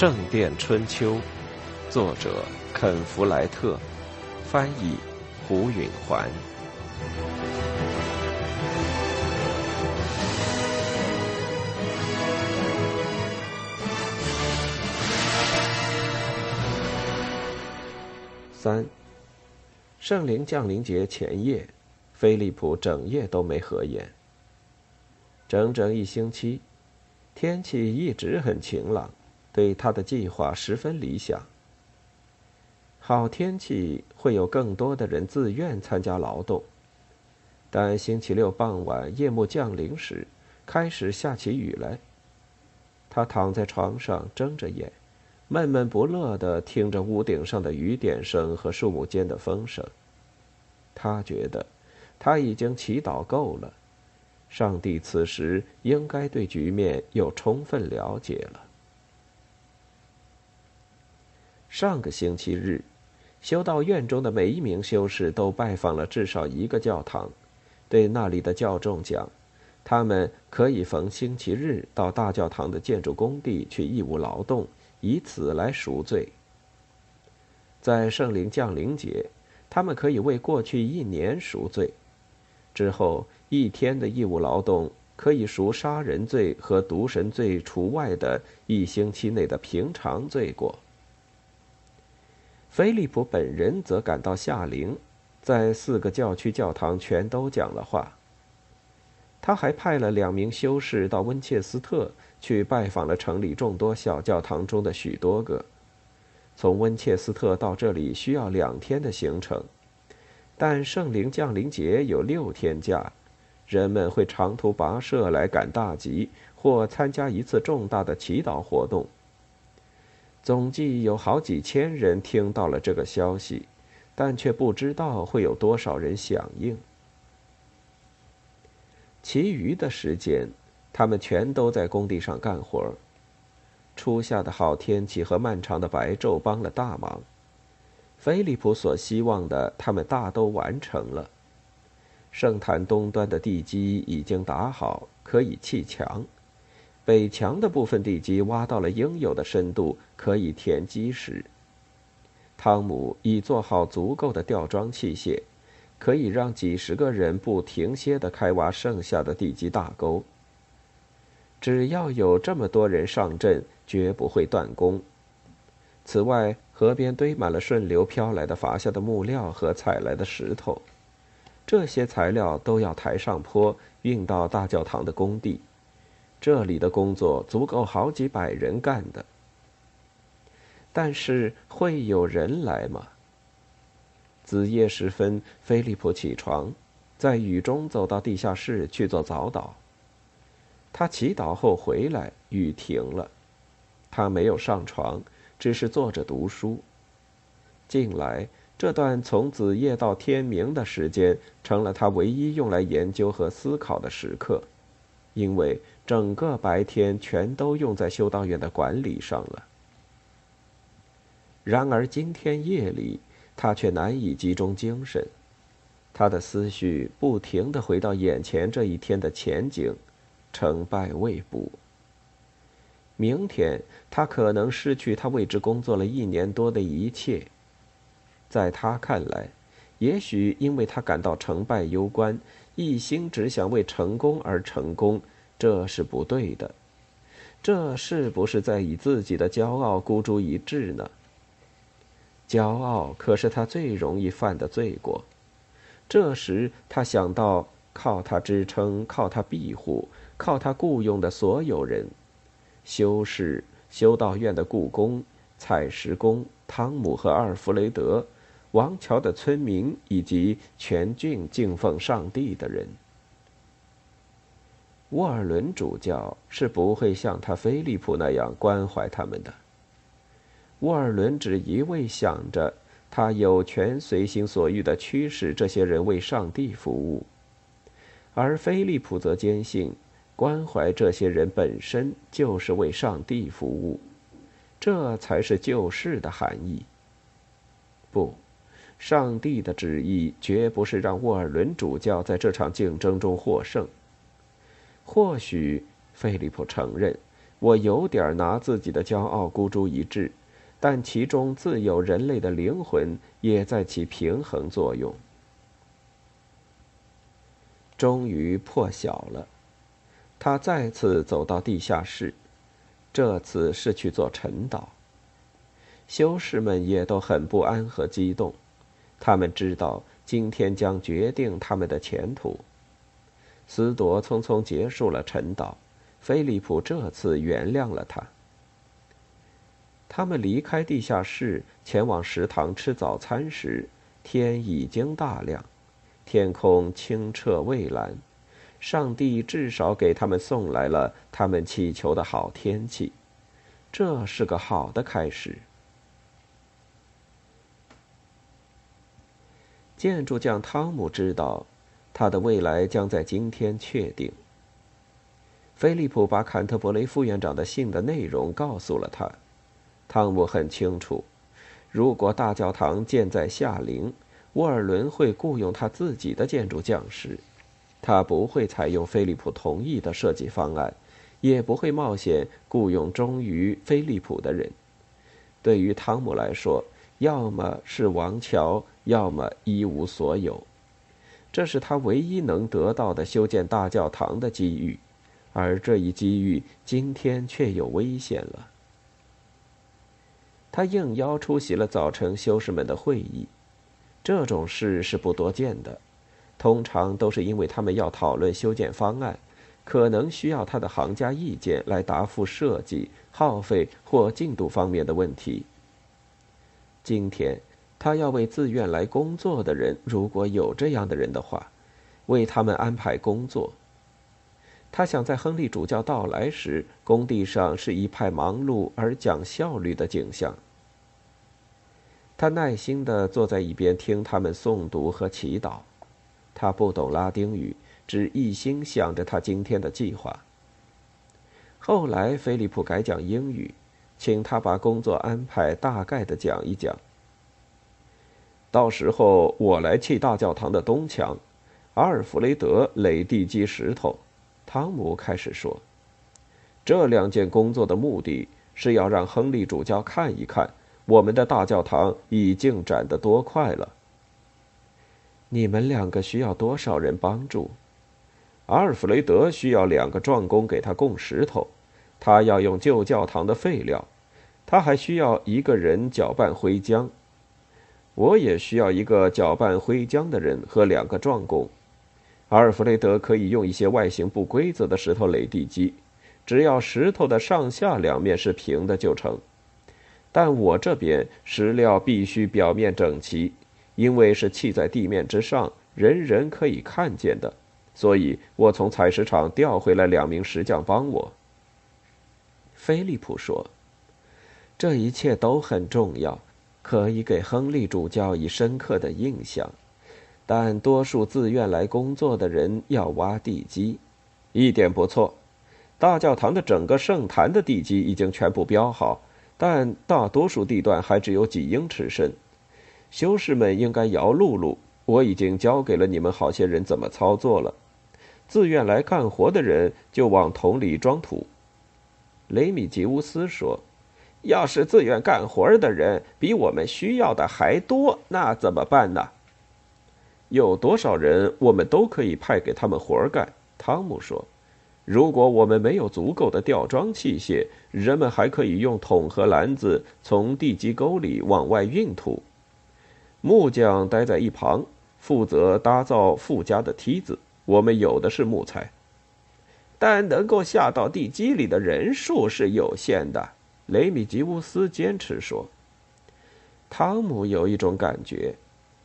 圣殿春秋》，作者肯·弗莱特，翻译胡允环。三，圣灵降临节前夜，菲利普整夜都没合眼。整整一星期，天气一直很晴朗，对他的计划十分理想。好天气会有更多的人自愿参加劳动，但星期六傍晚夜幕降临时，开始下起雨来。他躺在床上睁着眼。闷闷不乐地听着屋顶上的雨点声和树木间的风声。他觉得，他已经祈祷够了，上帝此时应该对局面有充分了解了。上个星期日，修道院中的每一名修士都拜访了至少一个教堂，对那里的教众讲，他们可以逢星期日到大教堂的建筑工地去义务劳动。以此来赎罪。在圣灵降临节，他们可以为过去一年赎罪；之后一天的义务劳动可以赎杀人罪和毒神罪除外的一星期内的平常罪过。菲利普本人则赶到夏陵，在四个教区教堂全都讲了话。他还派了两名修士到温切斯特。去拜访了城里众多小教堂中的许多个。从温切斯特到这里需要两天的行程，但圣灵降临节有六天假，人们会长途跋涉来赶大集或参加一次重大的祈祷活动。总计有好几千人听到了这个消息，但却不知道会有多少人响应。其余的时间。他们全都在工地上干活。初夏的好天气和漫长的白昼帮了大忙。菲利普所希望的，他们大都完成了。圣坛东端的地基已经打好，可以砌墙；北墙的部分地基挖到了应有的深度，可以填基石。汤姆已做好足够的吊装器械，可以让几十个人不停歇地开挖剩下的地基大沟。只要有这么多人上阵，绝不会断供。此外，河边堆满了顺流飘来的伐下的木料和采来的石头，这些材料都要抬上坡运到大教堂的工地。这里的工作足够好几百人干的。但是会有人来吗？子夜时分，菲利普起床，在雨中走到地下室去做早祷。他祈祷后回来，雨停了。他没有上床，只是坐着读书。近来这段从子夜到天明的时间，成了他唯一用来研究和思考的时刻，因为整个白天全都用在修道院的管理上了。然而今天夜里，他却难以集中精神，他的思绪不停地回到眼前这一天的前景。成败未卜。明天他可能失去他为之工作了一年多的一切。在他看来，也许因为他感到成败攸关，一心只想为成功而成功，这是不对的。这是不是在以自己的骄傲孤注一掷呢？骄傲可是他最容易犯的罪过。这时他想到靠他支撑，靠他庇护。靠他雇佣的所有人，修士、修道院的雇工、采石工、汤姆和阿尔弗雷德、王桥的村民以及全郡敬奉上帝的人。沃尔伦主教是不会像他菲利普那样关怀他们的。沃尔伦只一味想着他有权随心所欲的驱使这些人为上帝服务，而菲利普则坚信。关怀这些人本身就是为上帝服务，这才是救世的含义。不，上帝的旨意绝不是让沃尔伦主教在这场竞争中获胜。或许，菲利普承认，我有点拿自己的骄傲孤注一掷，但其中自有人类的灵魂也在起平衡作用。终于破晓了，他再次走到地下室，这次是去做晨祷。修士们也都很不安和激动，他们知道今天将决定他们的前途。斯铎匆匆结束了晨祷，菲利普这次原谅了他。他们离开地下室，前往食堂吃早餐时，天已经大亮。天空清澈蔚蓝，上帝至少给他们送来了他们祈求的好天气，这是个好的开始。建筑匠汤姆知道，他的未来将在今天确定。菲利普把坎特伯雷副院长的信的内容告诉了他，汤姆很清楚，如果大教堂建在夏陵。沃尔伦会雇佣他自己的建筑匠师，他不会采用菲利普同意的设计方案，也不会冒险雇佣忠于菲利普的人。对于汤姆来说，要么是王桥，要么一无所有。这是他唯一能得到的修建大教堂的机遇，而这一机遇今天却有危险了。他应邀出席了早晨修士们的会议。这种事是不多见的，通常都是因为他们要讨论修建方案，可能需要他的行家意见来答复设计、耗费或进度方面的问题。今天，他要为自愿来工作的人，如果有这样的人的话，为他们安排工作。他想在亨利主教到来时，工地上是一派忙碌而讲效率的景象。他耐心地坐在一边听他们诵读和祈祷。他不懂拉丁语，只一心想着他今天的计划。后来，菲利普改讲英语，请他把工作安排大概的讲一讲。到时候我来砌大教堂的东墙，阿尔弗雷德垒地基石头。汤姆开始说：“这两件工作的目的是要让亨利主教看一看。”我们的大教堂已进展得多快了。你们两个需要多少人帮助？阿尔弗雷德需要两个壮工给他供石头，他要用旧教堂的废料，他还需要一个人搅拌灰浆。我也需要一个搅拌灰浆的人和两个壮工。阿尔弗雷德可以用一些外形不规则的石头垒地基，只要石头的上下两面是平的就成。但我这边石料必须表面整齐，因为是砌在地面之上，人人可以看见的，所以我从采石场调回来两名石匠帮我。菲利普说：“这一切都很重要，可以给亨利主教以深刻的印象。但多数自愿来工作的人要挖地基，一点不错。大教堂的整个圣坛的地基已经全部标好。”但大多数地段还只有几英尺深，修士们应该摇露露。我已经教给了你们好些人怎么操作了。自愿来干活的人就往桶里装土。雷米吉乌斯说：“要是自愿干活的人比我们需要的还多，那怎么办呢？”有多少人，我们都可以派给他们活干。汤姆说。如果我们没有足够的吊装器械，人们还可以用桶和篮子从地基沟里往外运土。木匠待在一旁，负责搭造附加的梯子。我们有的是木材，但能够下到地基里的人数是有限的。雷米吉乌斯坚持说。汤姆有一种感觉，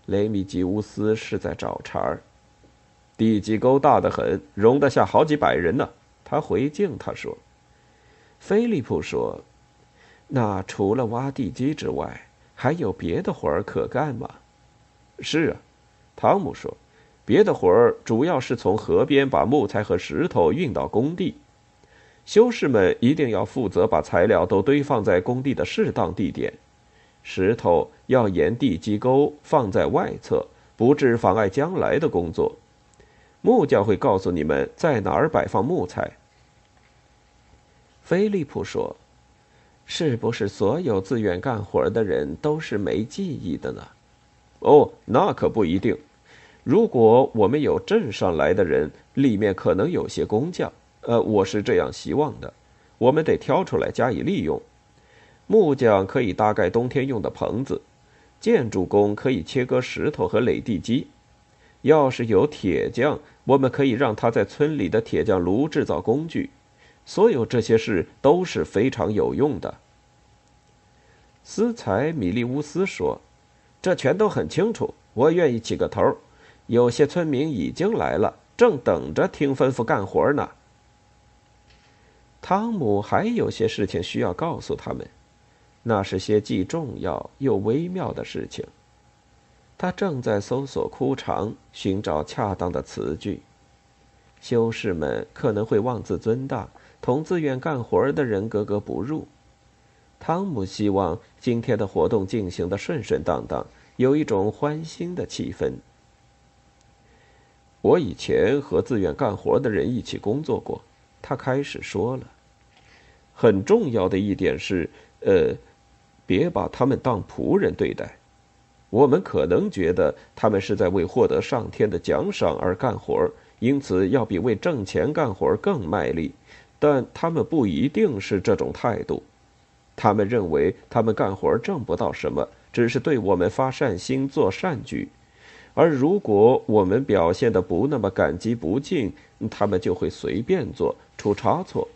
雷米吉乌斯是在找茬儿。地基沟大得很，容得下好几百人呢。他回敬他说：“菲利普说，那除了挖地基之外，还有别的活儿可干吗？”“是啊。”汤姆说，“别的活儿主要是从河边把木材和石头运到工地。修士们一定要负责把材料都堆放在工地的适当地点。石头要沿地基沟放在外侧，不致妨碍将来的工作。”木匠会告诉你们在哪儿摆放木材。菲利普说：“是不是所有自愿干活的人都是没记忆的呢？”“哦，那可不一定。如果我们有镇上来的人，里面可能有些工匠。呃，我是这样希望的。我们得挑出来加以利用。木匠可以搭盖冬天用的棚子，建筑工可以切割石头和垒地基。要是有铁匠，我们可以让他在村里的铁匠炉制造工具。”所有这些事都是非常有用的。斯才米利乌斯说：“这全都很清楚，我愿意起个头。有些村民已经来了，正等着听吩咐干活呢。”汤姆还有些事情需要告诉他们，那是些既重要又微妙的事情。他正在搜索枯肠，寻找恰当的词句。修士们可能会妄自尊大。同自愿干活的人格格不入。汤姆希望今天的活动进行的顺顺当当，有一种欢欣的气氛。我以前和自愿干活的人一起工作过，他开始说了。很重要的一点是，呃，别把他们当仆人对待。我们可能觉得他们是在为获得上天的奖赏而干活，因此要比为挣钱干活更卖力。但他们不一定是这种态度，他们认为他们干活挣不到什么，只是对我们发善心、做善举。而如果我们表现的不那么感激不尽，他们就会随便做出差错。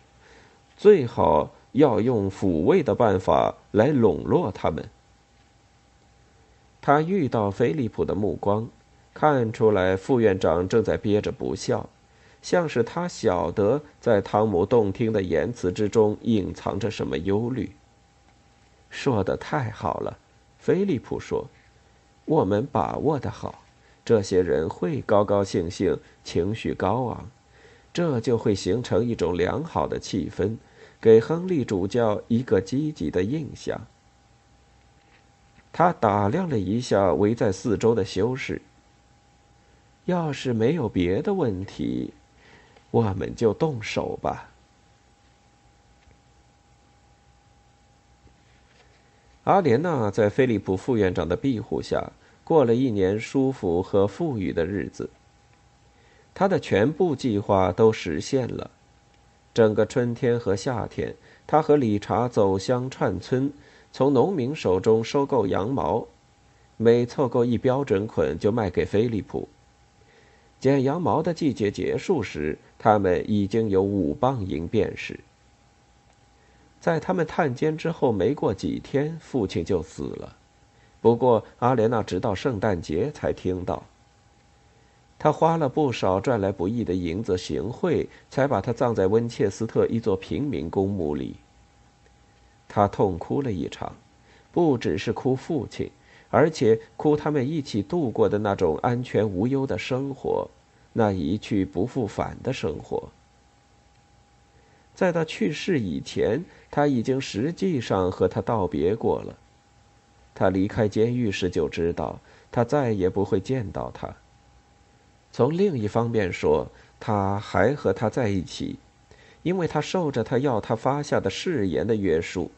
最好要用抚慰的办法来笼络他们。他遇到菲利普的目光，看出来副院长正在憋着不笑。像是他晓得，在汤姆动听的言辞之中隐藏着什么忧虑。说的太好了，菲利普说：“我们把握的好，这些人会高高兴兴，情绪高昂，这就会形成一种良好的气氛，给亨利主教一个积极的印象。”他打量了一下围在四周的修士。要是没有别的问题。我们就动手吧。阿莲娜在菲利普副院长的庇护下过了一年舒服和富裕的日子。他的全部计划都实现了。整个春天和夏天，他和理查走乡串村，从农民手中收购羊毛，每凑够一标准捆就卖给菲利普。剪羊毛的季节结束时。他们已经有五磅银便士。在他们探监之后没过几天，父亲就死了。不过阿莲娜直到圣诞节才听到。他花了不少赚来不易的银子行贿，才把他葬在温切斯特一座平民公墓里。他痛哭了一场，不只是哭父亲，而且哭他们一起度过的那种安全无忧的生活。那一去不复返的生活，在他去世以前，他已经实际上和他道别过了。他离开监狱时就知道，他再也不会见到他。从另一方面说，他还和他在一起，因为他受着他要他发下的誓言的约束。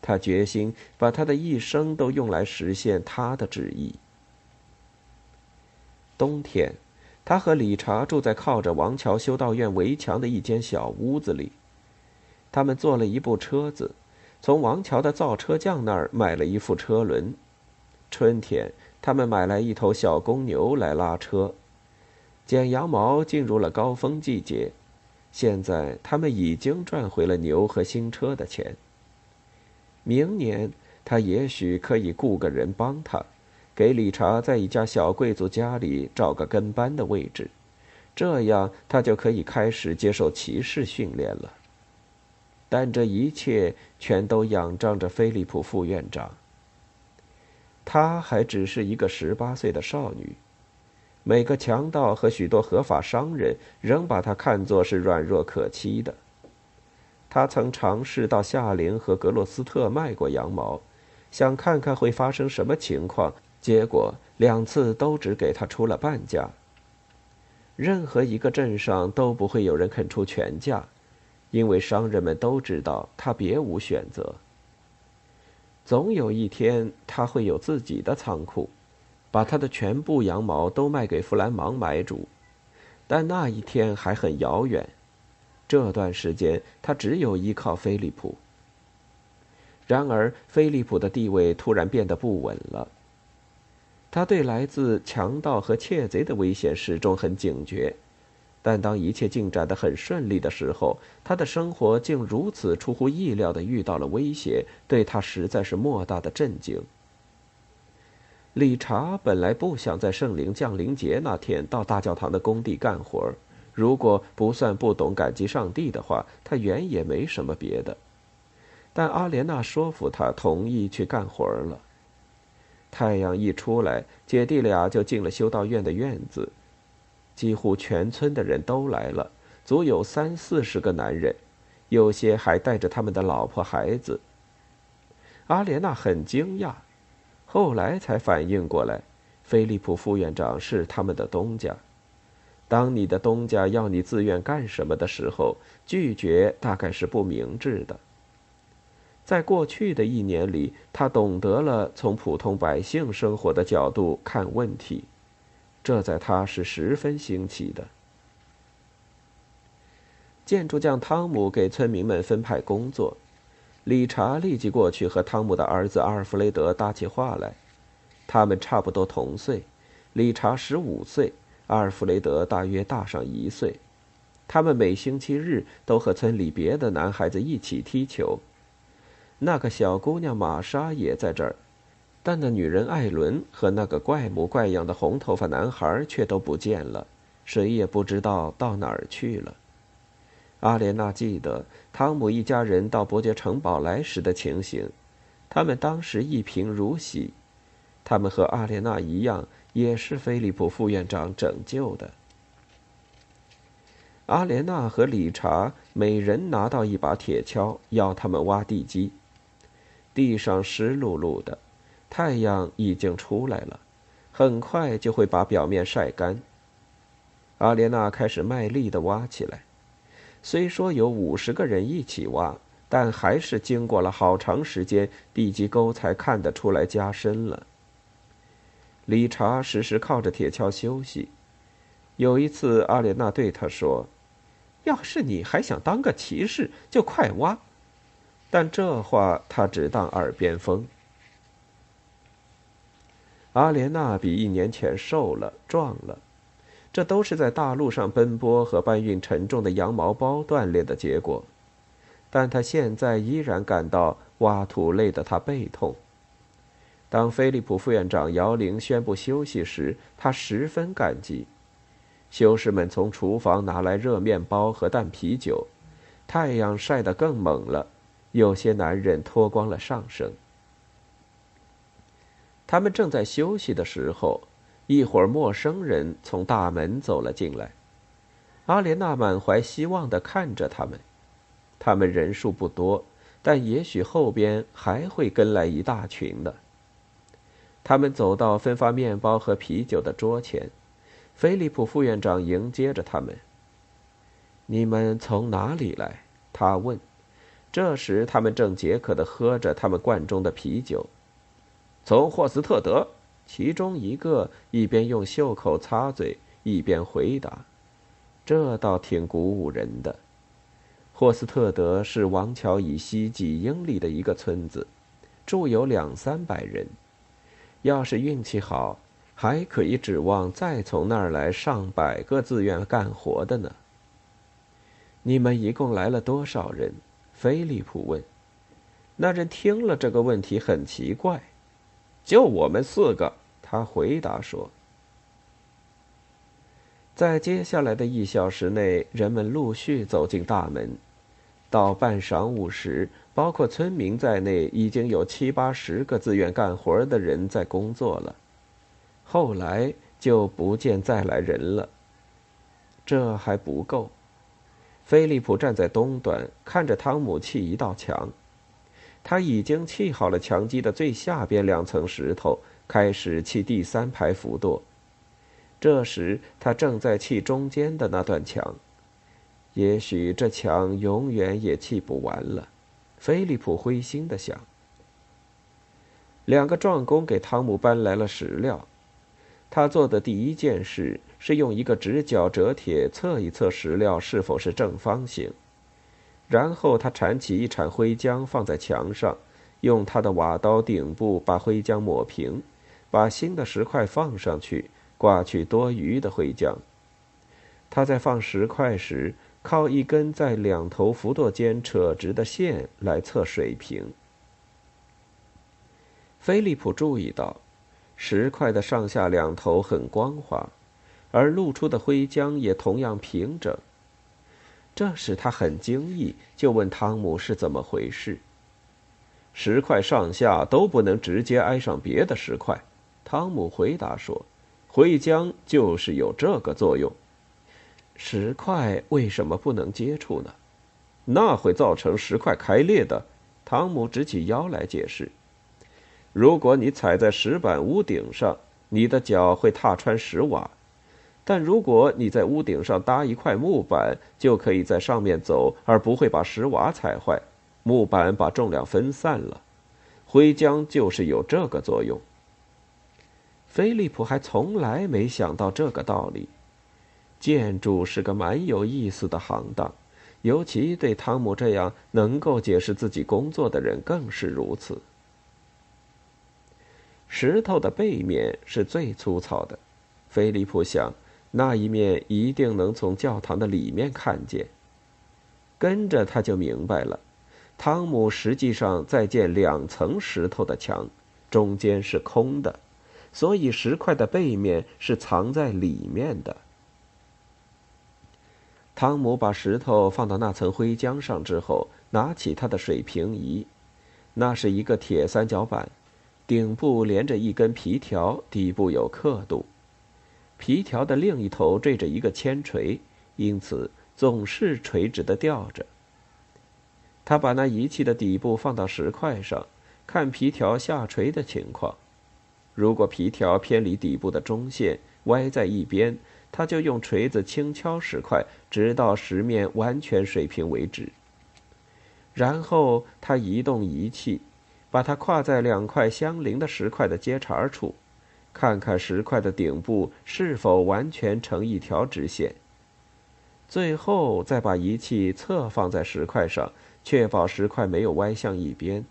他决心把他的一生都用来实现他的旨意。冬天。他和理查住在靠着王桥修道院围墙的一间小屋子里。他们坐了一部车子，从王桥的造车匠那儿买了一副车轮。春天，他们买来一头小公牛来拉车。剪羊毛进入了高峰季节，现在他们已经赚回了牛和新车的钱。明年，他也许可以雇个人帮他。给理查在一家小贵族家里找个跟班的位置，这样他就可以开始接受骑士训练了。但这一切全都仰仗着菲利普副院长。她还只是一个十八岁的少女，每个强盗和许多合法商人仍把她看作是软弱可欺的。他曾尝试到夏林和格洛斯特卖过羊毛，想看看会发生什么情况。结果两次都只给他出了半价。任何一个镇上都不会有人肯出全价，因为商人们都知道他别无选择。总有一天，他会有自己的仓库，把他的全部羊毛都卖给弗兰芒买主，但那一天还很遥远。这段时间，他只有依靠菲利普。然而，菲利普的地位突然变得不稳了。他对来自强盗和窃贼的危险始终很警觉，但当一切进展得很顺利的时候，他的生活竟如此出乎意料地遇到了威胁，对他实在是莫大的震惊。理查本来不想在圣灵降临节那天到大教堂的工地干活，如果不算不懂感激上帝的话，他原也没什么别的。但阿莲娜说服他同意去干活了。太阳一出来，姐弟俩就进了修道院的院子。几乎全村的人都来了，足有三四十个男人，有些还带着他们的老婆孩子。阿莲娜很惊讶，后来才反应过来，菲利普副院长是他们的东家。当你的东家要你自愿干什么的时候，拒绝大概是不明智的。在过去的一年里，他懂得了从普通百姓生活的角度看问题，这在他是十分新奇的。建筑匠汤姆给村民们分派工作，理查立即过去和汤姆的儿子阿尔弗雷德搭起话来。他们差不多同岁，理查十五岁，阿尔弗雷德大约大上一岁。他们每星期日都和村里别的男孩子一起踢球。那个小姑娘玛莎也在这儿，但那女人艾伦和那个怪模怪样的红头发男孩却都不见了，谁也不知道到哪儿去了。阿莲娜记得汤姆一家人到伯爵城堡来时的情形，他们当时一贫如洗，他们和阿莲娜一样，也是菲利普副院长拯救的。阿莲娜和理查每人拿到一把铁锹，要他们挖地基。地上湿漉漉的，太阳已经出来了，很快就会把表面晒干。阿莲娜开始卖力地挖起来，虽说有五十个人一起挖，但还是经过了好长时间，地基沟才看得出来加深了。理查时时靠着铁锹休息。有一次，阿莲娜对他说：“要是你还想当个骑士，就快挖。”但这话他只当耳边风。阿莲娜比一年前瘦了、壮了，这都是在大路上奔波和搬运沉重的羊毛包锻炼的结果。但他现在依然感到挖土累得他背痛。当菲利普副院长摇铃宣布休息时，他十分感激。修士们从厨房拿来热面包和淡啤酒，太阳晒得更猛了。有些男人脱光了上身。他们正在休息的时候，一伙陌生人从大门走了进来。阿莲娜满怀希望地看着他们。他们人数不多，但也许后边还会跟来一大群的。他们走到分发面包和啤酒的桌前，菲利普副院长迎接着他们。“你们从哪里来？”他问。这时，他们正解渴地喝着他们罐中的啤酒。从霍斯特德，其中一个一边用袖口擦嘴，一边回答：“这倒挺鼓舞人的。”霍斯特德是王桥以西几英里的一个村子，住有两三百人。要是运气好，还可以指望再从那儿来上百个自愿干活的呢。你们一共来了多少人？菲利普问：“那人听了这个问题很奇怪。”“就我们四个。”他回答说。在接下来的一小时内，人们陆续走进大门。到半晌午时，包括村民在内，已经有七八十个自愿干活的人在工作了。后来就不见再来人了。这还不够。菲利普站在东端，看着汤姆砌一道墙。他已经砌好了墙基的最下边两层石头，开始砌第三排浮垛。这时，他正在砌中间的那段墙。也许这墙永远也砌不完了，菲利普灰心的想。两个壮工给汤姆搬来了石料，他做的第一件事是用一个直角折铁测一测石料是否是正方形，然后他铲起一铲灰浆放在墙上，用他的瓦刀顶部把灰浆抹平，把新的石块放上去，刮去多余的灰浆。他在放石块时。靠一根在两头浮垛间扯直的线来测水平。菲利普注意到，石块的上下两头很光滑，而露出的灰浆也同样平整。这使他很惊异，就问汤姆是怎么回事。石块上下都不能直接挨上别的石块，汤姆回答说：“灰浆就是有这个作用。”石块为什么不能接触呢？那会造成石块开裂的。汤姆直起腰来解释：“如果你踩在石板屋顶上，你的脚会踏穿石瓦；但如果你在屋顶上搭一块木板，就可以在上面走，而不会把石瓦踩坏。木板把重量分散了，灰浆就是有这个作用。”菲利普还从来没想到这个道理。建筑是个蛮有意思的行当，尤其对汤姆这样能够解释自己工作的人更是如此。石头的背面是最粗糙的，菲利普想，那一面一定能从教堂的里面看见。跟着他就明白了，汤姆实际上在建两层石头的墙，中间是空的，所以石块的背面是藏在里面的。汤姆把石头放到那层灰浆上之后，拿起他的水平仪，那是一个铁三角板，顶部连着一根皮条，底部有刻度，皮条的另一头缀着一个铅锤，因此总是垂直的吊着。他把那仪器的底部放到石块上，看皮条下垂的情况，如果皮条偏离底部的中线，歪在一边。他就用锤子轻敲石块，直到石面完全水平为止。然后他移动仪器，把它跨在两块相邻的石块的接茬处，看看石块的顶部是否完全成一条直线。最后再把仪器侧放在石块上，确保石块没有歪向一边。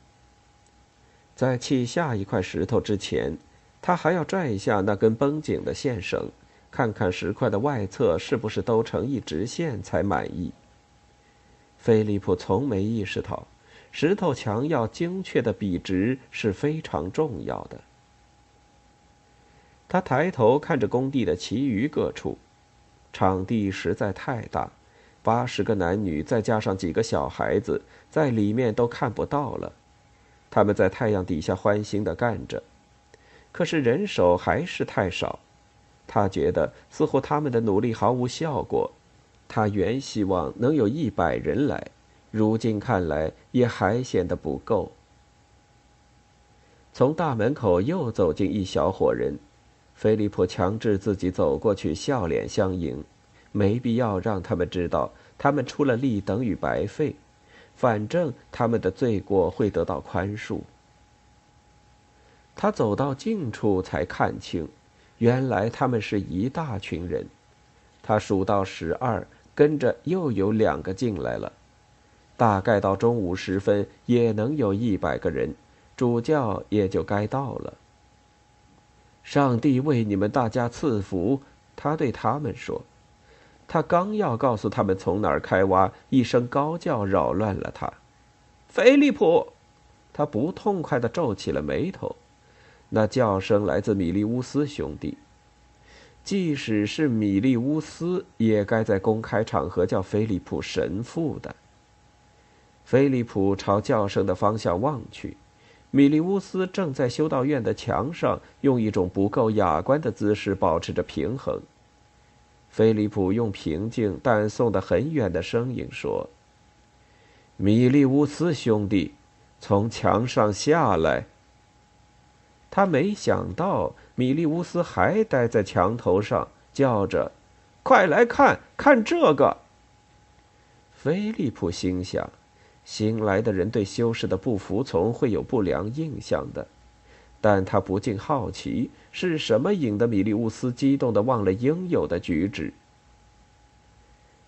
在砌下一块石头之前，他还要拽一下那根绷紧的线绳。看看石块的外侧是不是都成一直线才满意。菲利普从没意识到，石头墙要精确的笔直是非常重要的。他抬头看着工地的其余各处，场地实在太大，八十个男女再加上几个小孩子在里面都看不到了。他们在太阳底下欢欣的干着，可是人手还是太少。他觉得似乎他们的努力毫无效果，他原希望能有一百人来，如今看来也还显得不够。从大门口又走进一小伙人，菲利普强制自己走过去，笑脸相迎。没必要让他们知道他们出了力等于白费，反正他们的罪过会得到宽恕。他走到近处才看清。原来他们是一大群人，他数到十二，跟着又有两个进来了，大概到中午时分也能有一百个人，主教也就该到了。上帝为你们大家赐福，他对他们说。他刚要告诉他们从哪儿开挖，一声高叫扰乱了他。菲利普，他不痛快地皱起了眉头。那叫声来自米利乌斯兄弟。即使是米利乌斯，也该在公开场合叫菲利普神父的。菲利普朝叫声的方向望去，米利乌斯正在修道院的墙上用一种不够雅观的姿势保持着平衡。菲利普用平静但送得很远的声音说：“米利乌斯兄弟，从墙上下来。”他没想到米利乌斯还待在墙头上，叫着：“快来看看这个！”菲利普心想，新来的人对修士的不服从会有不良印象的，但他不禁好奇，是什么引得米利乌斯激动的忘了应有的举止。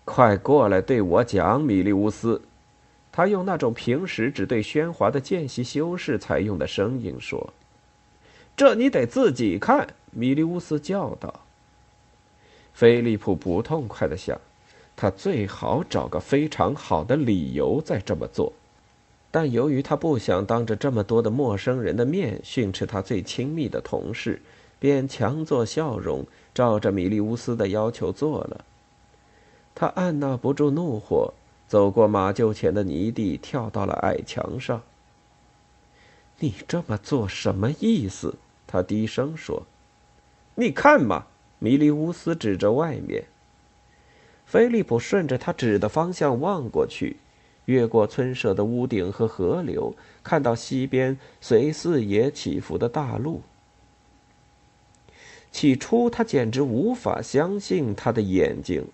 快过来对我讲，米利乌斯。他用那种平时只对喧哗的见习修士才用的声音说：“这你得自己看。”米利乌斯叫道。菲利普不痛快的想，他最好找个非常好的理由再这么做，但由于他不想当着这么多的陌生人的面训斥他最亲密的同事，便强作笑容，照着米利乌斯的要求做了。他按捺不住怒火。走过马厩前的泥地，跳到了矮墙上。你这么做什么意思？他低声说：“你看嘛。”米利乌斯指着外面。菲利普顺着他指的方向望过去，越过村舍的屋顶和河流，看到西边随四野起伏的大路。起初，他简直无法相信他的眼睛。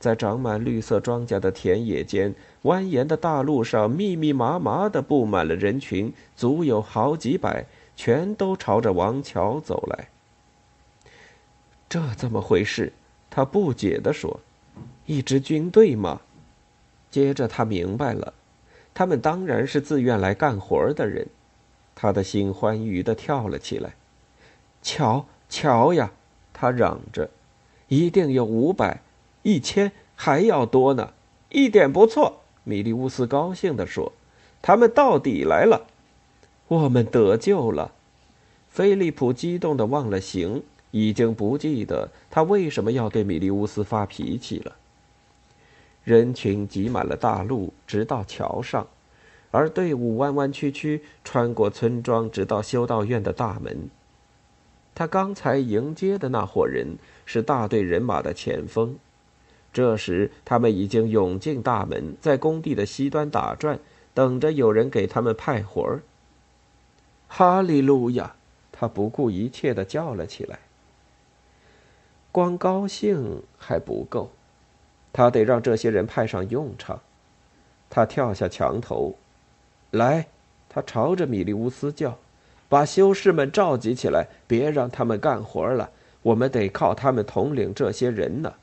在长满绿色庄稼的田野间，蜿蜒的大路上，密密麻麻的布满了人群，足有好几百，全都朝着王桥走来。这怎么回事？他不解地说：“一支军队吗？”接着他明白了，他们当然是自愿来干活的人。他的心欢愉的跳了起来。瞧，瞧呀！他嚷着：“一定有五百。”一千还要多呢，一点不错。米利乌斯高兴地说：“他们到底来了，我们得救了。”菲利普激动的忘了形，已经不记得他为什么要对米利乌斯发脾气了。人群挤满了大路，直到桥上，而队伍弯弯曲曲穿过村庄，直到修道院的大门。他刚才迎接的那伙人是大队人马的前锋。这时，他们已经涌进大门，在工地的西端打转，等着有人给他们派活儿。哈利路亚！他不顾一切的叫了起来。光高兴还不够，他得让这些人派上用场。他跳下墙头，来，他朝着米利乌斯叫：“把修士们召集起来，别让他们干活了，我们得靠他们统领这些人呢。”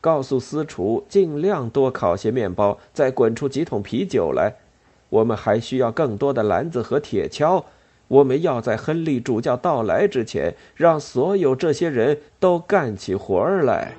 告诉私厨尽量多烤些面包，再滚出几桶啤酒来。我们还需要更多的篮子和铁锹。我们要在亨利主教到来之前，让所有这些人都干起活儿来。